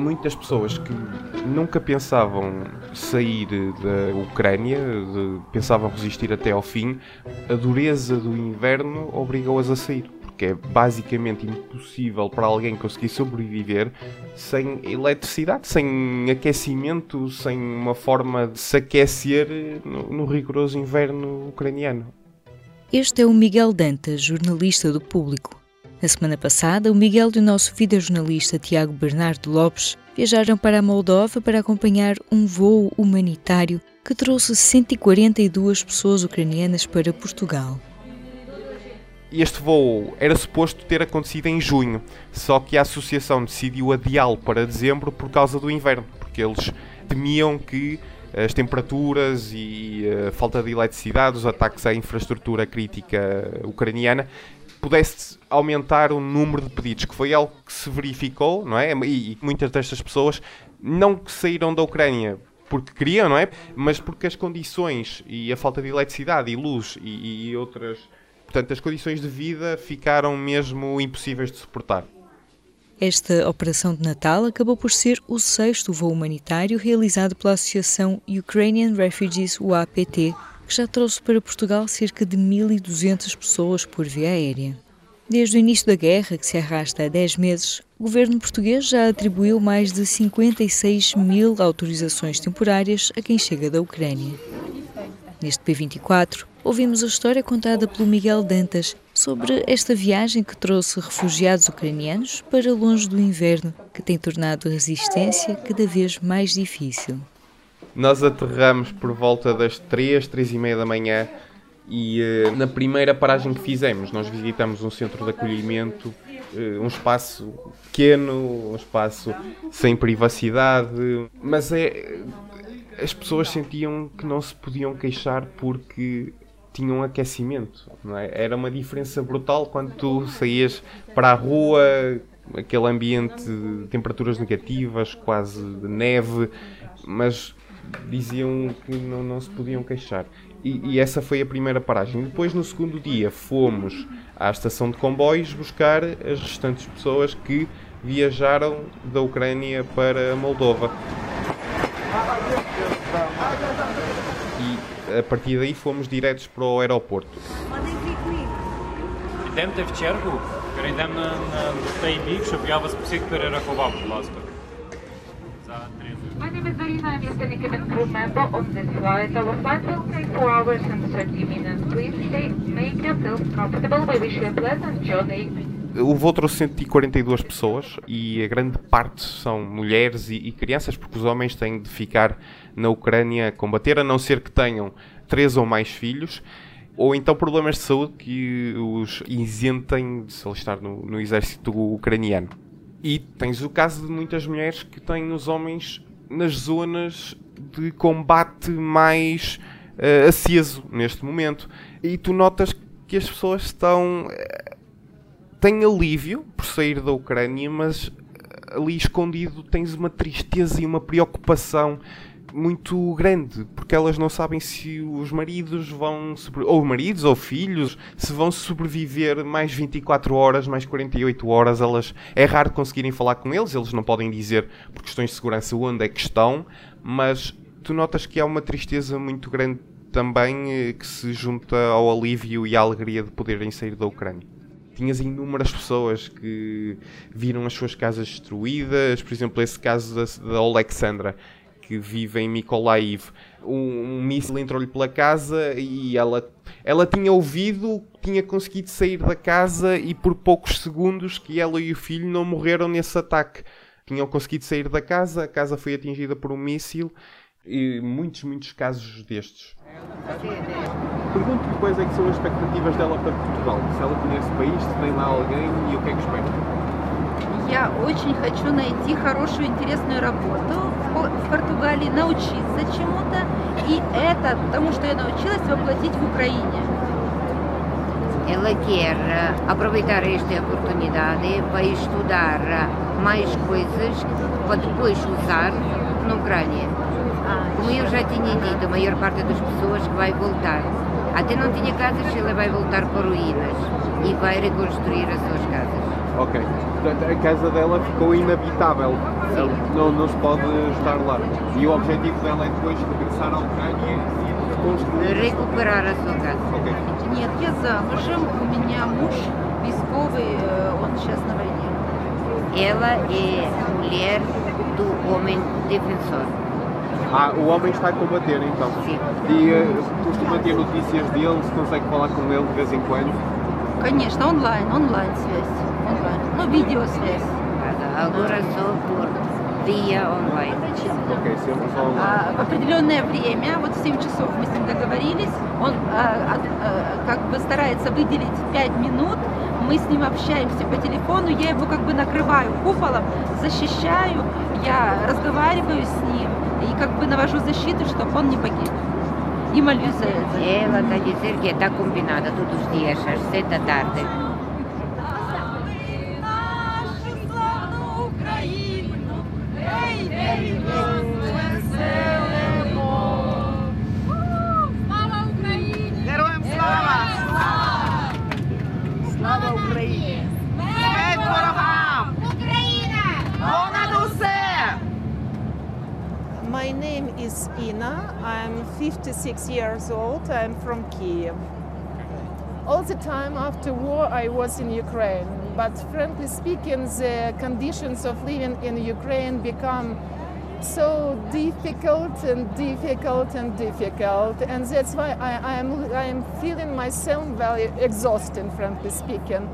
Muitas pessoas que nunca pensavam sair da Ucrânia, de, pensavam resistir até ao fim, a dureza do inverno obrigou-as a sair. Porque é basicamente impossível para alguém conseguir sobreviver sem eletricidade, sem aquecimento, sem uma forma de se aquecer no, no rigoroso inverno ucraniano. Este é o Miguel Dantas, jornalista do Público. Na semana passada, o Miguel e o nosso videojornalista Tiago Bernardo Lopes viajaram para a Moldova para acompanhar um voo humanitário que trouxe 142 pessoas ucranianas para Portugal. Este voo era suposto ter acontecido em junho, só que a associação decidiu adiá-lo para dezembro por causa do inverno, porque eles temiam que as temperaturas e a falta de eletricidade, os ataques à infraestrutura crítica ucraniana pudesse aumentar o número de pedidos, que foi algo que se verificou, não é? E, muitas destas pessoas não saíram da Ucrânia porque queriam, não é? Mas porque as condições e a falta de eletricidade e luz e, e outras. Portanto, as condições de vida ficaram mesmo impossíveis de suportar. Esta operação de Natal acabou por ser o sexto voo humanitário realizado pela Associação Ukrainian Refugees UAPT, que já trouxe para Portugal cerca de 1.200 pessoas por via aérea. Desde o início da guerra, que se arrasta há 10 meses, o governo português já atribuiu mais de 56 mil autorizações temporárias a quem chega da Ucrânia. Neste P24, ouvimos a história contada pelo Miguel Dantas sobre esta viagem que trouxe refugiados ucranianos para longe do inverno, que tem tornado a resistência cada vez mais difícil. Nós aterramos por volta das 3, 3 e meia da manhã e uh, na primeira paragem que fizemos nós visitamos um centro de acolhimento, uh, um espaço pequeno, um espaço sem privacidade, mas é as pessoas sentiam que não se podiam queixar porque tinham aquecimento, é? Era uma diferença brutal quando tu saías para a rua, aquele ambiente de temperaturas negativas, quase de neve, mas diziam que não, não se podiam queixar. E, e, essa foi a primeira paragem. Depois, no segundo dia, fomos à estação de comboios buscar as restantes pessoas que viajaram da Ucrânia para a Moldova. E a partir daí fomos diretos para o aeroporto. Йдемте в чергу, перейдемо на, на той бік, щоб я вас всіх перерахував, будь ласка. My name is Zarina. I'm your cabin crew member on this flight. Our flight will take 4 hours and 30 minutes. Please stay, make yourself comfortable. We wish you a pleasant journey. Trouxe 142 pessoas e a grande parte são mulheres e, e, crianças, porque os homens têm de ficar na Ucrânia a combater, a não ser que tenham três ou mais filhos, ou então problemas de saúde que os isentem de se alistar no, no exército ucraniano. E tens o caso de muitas mulheres que têm os homens nas zonas de combate mais uh, aceso neste momento. E tu notas que as pessoas estão. Uh, têm alívio por sair da Ucrânia, mas ali escondido tens uma tristeza e uma preocupação muito grande, porque elas não sabem se os maridos vão, ou maridos ou filhos, se vão sobreviver mais 24 horas, mais 48 horas. Elas é raro conseguirem falar com eles, eles não podem dizer por questões de segurança onde é que estão, mas tu notas que há uma tristeza muito grande também eh, que se junta ao alívio e à alegria de poderem sair da Ucrânia tinhas inúmeras pessoas que viram as suas casas destruídas, por exemplo, esse caso da, da Alexandra, que vive em Mykolaiv. Um, um míssil entrou-lhe pela casa e ela, ela tinha ouvido, tinha conseguido sair da casa e por poucos segundos que ela e o filho não morreram nesse ataque. Tinham conseguido sair da casa, a casa foi atingida por um míssil e muitos, muitos casos destes. Pergunto-lhe quais é que são as expectativas dela para Portugal. Se ela conhece o país, se tem lá alguém e o que é que espera. Я очень хочу найти хорошую, интересную работу в Португалии, научиться чему-то. И это, потому что я научилась воплотить в Украине. Ela quer eh, aproveitar esta oportunidade para estudar eh, mais coisas para depois usar na Ucrânia. Como eu já tinha dito, a maior parte das pessoas que vai voltar. Até não tinha casas, ela vai voltar para ruínas e vai reconstruir as suas casas. Ok. Portanto, a casa dela ficou inabitável. Sim. Não, não se pode estar lá. E o objetivo dela é depois regressar à Ucrânia e reconstruir. Recuperar a sua casa. Ok. Нет, я замужем, у меня муж військовый, э, он сейчас на войне. Ela é mulher do homem defensor. Ah, o homem está a combater então. Sim. E eh, costuma ter notícias dele, se consegue falar com ele de vez em quando. Конечно, онлайн, онлайн связь. Онлайн. Ну, видеосвязь. Ok, sempre só online. А, в определенное время, вот в 7 часов мы с ним договорились, он а, а, как бы старается выделить 5 минут, мы с ним общаемся по телефону, я его как бы накрываю куполом, защищаю, я разговариваю с ним и как бы навожу защиту, чтобы он не погиб. И молюсь за это. Ela está a dizer que está combinada todos os dias 56 years old. I'm from Kiev. All the time after war, I was in Ukraine. But frankly speaking, the conditions of living in Ukraine become so difficult and difficult and difficult. And that's why I, I'm, I'm feeling myself very exhausted, frankly speaking.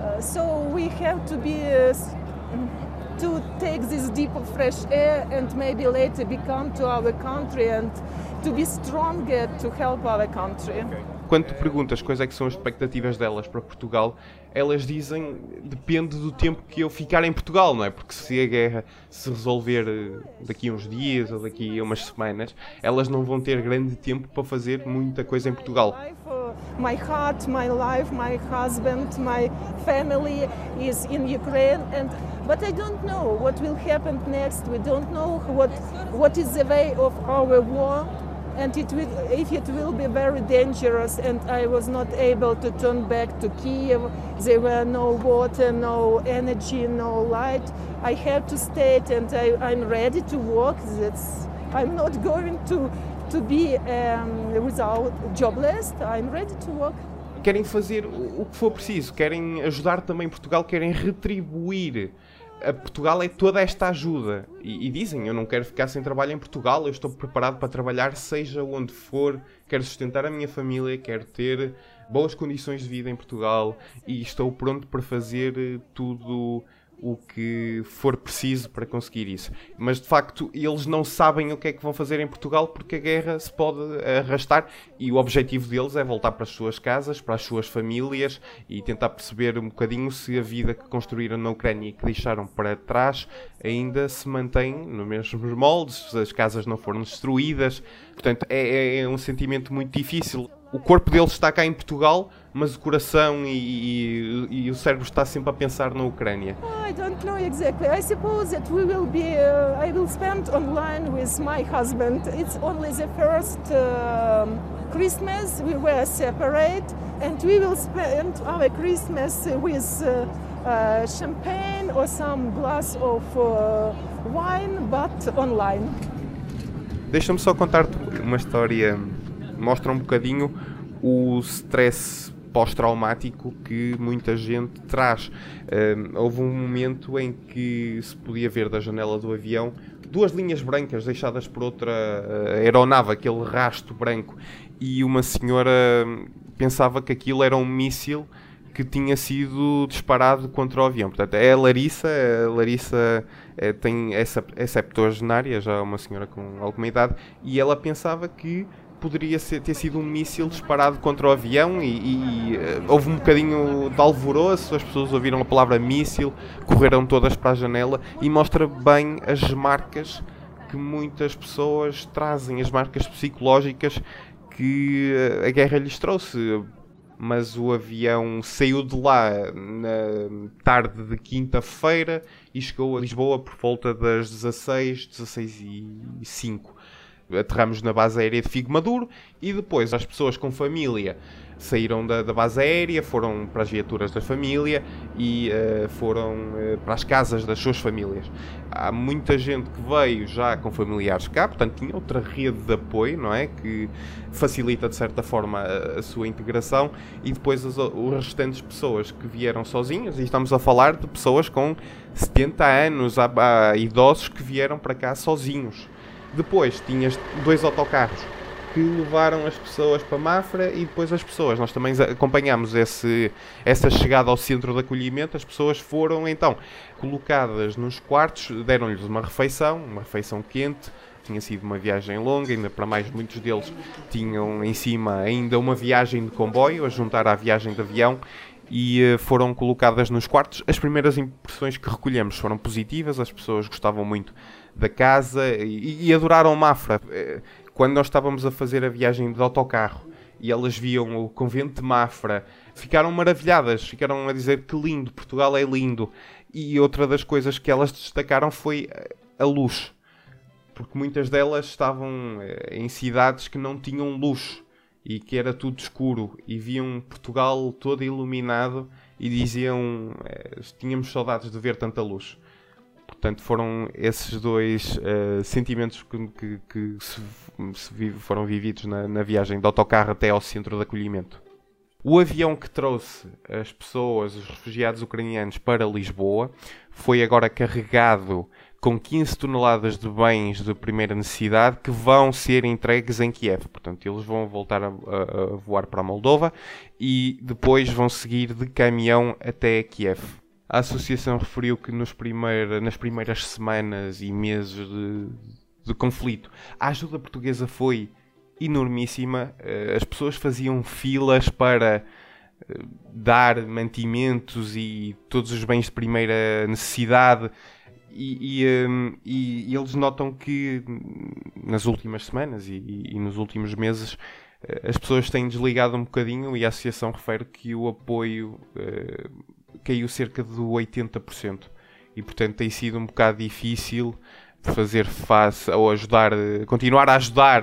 Uh, so we have to be uh, to take this deep of fresh air and maybe later become to our country and to be stronger to help our country. Quando tu perguntas quais é que são as expectativas delas para Portugal, elas dizem depende do tempo que eu ficar em Portugal, não é? Porque se a guerra se resolver eh, daqui a uns dias ou daqui a umas semanas, elas não vão ter grande tempo para fazer muita coisa em Portugal. Uh, my heart, my life, my husband, my family is in Ukraine, and but I don't know what will happen next. We don't know what what is the way of our war, and it will if it will be very dangerous. And I was not able to turn back to Kiev. There were no water, no energy, no light. I have to stay, and I, I'm ready to work. That's I'm not going to to be um, without jobless. I'm ready to work. Querem fazer o que for preciso, querem ajudar também Portugal, querem retribuir a Portugal é toda esta ajuda. E, e dizem, eu não quero ficar sem trabalho em Portugal, eu estou preparado para trabalhar seja onde for, quero sustentar a minha família, quero ter boas condições de vida em Portugal e estou pronto para fazer eh, tudo o que for preciso para conseguir isso. Mas de facto eles não sabem o que é que vão fazer em Portugal porque a guerra se pode arrastar e o objetivo deles é voltar para as suas casas, para as suas famílias e tentar perceber um bocadinho se a vida que construíram na Ucrânia e que deixaram para trás ainda se mantém nos mesmos moldes, se as casas não foram destruídas. Portanto, é, é- é um sentimento muito difícil. O corpo deles está cá em Portugal, mas o coração e, e- e o cérebro está sempre a pensar na Ucrânia. I don't know exactly. I suppose that we will be. Uh, I will spend online with my husband. It's only the first um Christmas we were separate, and we will spend our Christmas with uh, uh, champagne or some glass of uh, wine, but online. Deixa-me só contar-te uma história. Mostra um bocadinho o stress pós-traumático que muita gente traz. Hum, houve um momento em que se podia ver da janela do avião duas linhas brancas deixadas por outra eh, aeronave, aquele rasto branco, e uma senhora hum, pensava que aquilo era um míssil que tinha sido disparado contra o avião. Portanto, é a Larissa, a Larissa eh, tem essa, é septuagenária, já é uma senhora com alguma idade, e ela pensava que poderia ser- ter sido um míssil disparado contra o avião e, e, eh, houve um bocadinho de alvoroço, as pessoas ouviram a palavra míssil, correram todas para a janela e mostra bem as marcas que muitas pessoas trazem, as marcas psicológicas que eh, a guerra lhes trouxe mas o avião saiu de lá na tarde de quinta-feira e chegou a Lisboa por volta das 16, 16 e 5. Aterramos na base aérea de Figo Maduro e depois as pessoas com família saíram da, da, base aérea, foram para as viaturas da família e uh, foram uh, para as casas das suas famílias. Há muita gente que veio já com familiares cá, portanto tinha outra rede de apoio, não é? Que facilita de certa forma a, a sua integração e depois as, as restantes pessoas que vieram sozinhas, e estamos a falar de pessoas com 70 anos, há, há idosos que vieram para cá sozinhos. Depois tinhas dois autocarros que levaram as pessoas para Mafra e depois as pessoas. Nós também acompanhamos esse, essa chegada ao centro de acolhimento. As pessoas foram então colocadas nos quartos, deram-lhes uma refeição, uma refeição quente. Tinha sido uma viagem longa, ainda para mais muitos deles tinham em cima ainda uma viagem de comboio a juntar à viagem de avião e uh, foram colocadas nos quartos. As primeiras impressões que recolhemos foram positivas, as pessoas gostavam muito da casa e, e adoraram Mafra. Uh, quando nós estávamos a fazer a viagem de autocarro e elas viam o convento de Mafra, ficaram maravilhadas, ficaram a dizer que lindo, Portugal é lindo. E outra das coisas que elas destacaram foi a luz, porque muitas delas estavam eh, em cidades que não tinham luz e que era tudo escuro e viam Portugal todo iluminado e diziam eh, tínhamos saudades de ver tanta luz. Portanto, foram esses dois uh, sentimentos que, que, que se, se vive, foram vividos na, na viagem de autocarro até ao centro de acolhimento. O avião que trouxe as pessoas, os refugiados ucranianos, para Lisboa foi agora carregado com 15 toneladas de bens de primeira necessidade que vão ser entregues em Kiev. Portanto, eles vão voltar a, a, a voar para a Moldova e depois vão seguir de caminhão até Kiev. A associação referiu que nos primeira, nas primeiras semanas e meses de, de conflito, a ajuda portuguesa foi enormíssima. Eh, as pessoas faziam filas para eh, dar mantimentos e todos os bens de primeira necessidade. E, e, um, e, eles notam que nas últimas semanas e, e, nos últimos meses eh, as pessoas têm desligado um bocadinho e a associação refere que o apoio caiu cerca de 80%. E portanto tem sido um bocado difícil fazer face ou ajudar, continuar a ajudar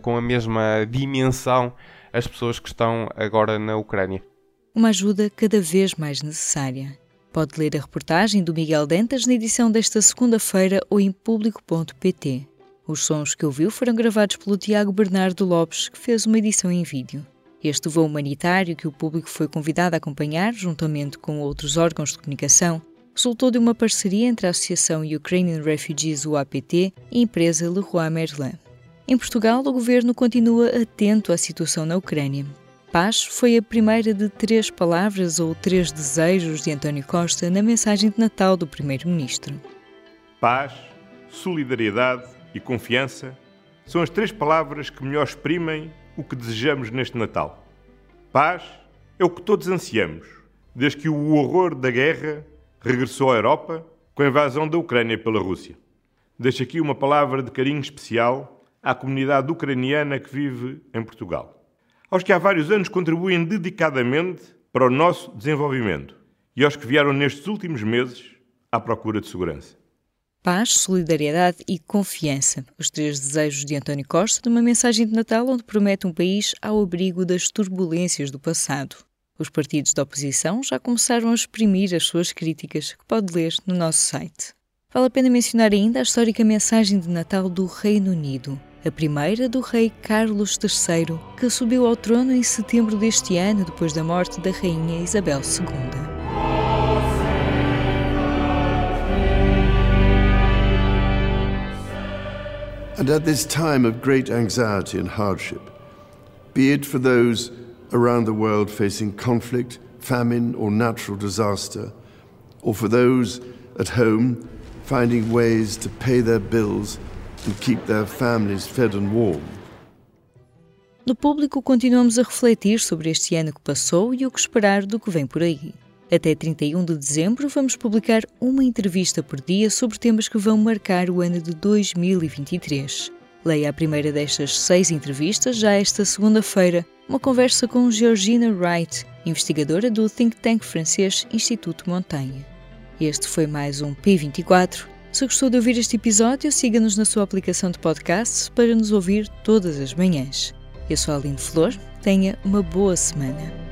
com a mesma dimensão as pessoas que estão agora na Ucrânia. Uma ajuda cada vez mais necessária. Pode ler a reportagem do Miguel Dentas na edição desta segunda-feira ou em público.pt. Os sons que ouviu foram gravados pelo Tiago Bernardo Lopes, que fez uma edição em vídeo. Este voo humanitário, que o público foi convidado a acompanhar, juntamente com outros órgãos de comunicação, resultou de uma parceria entre a Associação Ukrainian Refugees UAPT e a empresa Leroy Merlin. Em Portugal, o governo continua atento à situação na Ucrânia. Paz foi a primeira de três palavras ou três desejos de António Costa na mensagem de Natal do Primeiro-Ministro. Paz, solidariedade e confiança são as três palavras que melhor exprimem o que desejamos neste Natal. Paz é o que todos ansiamos, desde que o horror da guerra regressou à Europa com a invasão da Ucrânia pela Rússia. Deixo aqui uma palavra de carinho especial à comunidade ucraniana que vive em Portugal. Aos que há vários anos contribuem dedicadamente para o nosso desenvolvimento e aos que vieram nestes últimos meses à procura de segurança. Paz, solidariedade e confiança. Os três desejos de António Costa numa mensagem de Natal onde promete um país ao abrigo das turbulências do passado. Os partidos da oposição já começaram a exprimir as suas críticas, que pode ler no nosso site. Vale a pena mencionar ainda a histórica mensagem de Natal do Reino Unido, a primeira do rei Carlos III, que subiu ao trono em setembro deste ano depois da morte da rainha Isabel II. And at this time of great anxiety and hardship, be it for those around the world facing conflict, famine, or natural disaster, or for those at home finding ways to pay their bills and keep their families fed and warm. No público, continuamos a refletir sobre este ano que passou e o que esperar do que vem por aí. Até 31 de dezembro, vamos publicar uma entrevista por dia sobre temas que vão marcar o ano de 2023. Leia a primeira destas seis entrevistas já esta segunda-feira, uma conversa com Georgina Wright, investigadora do think tank francês Instituto Montanha. Este foi mais um P24. Se gostou de ouvir este episódio, siga-nos na sua aplicação de podcast para nos ouvir todas as manhãs. Eu sou a Aline Flor, tenha uma boa semana.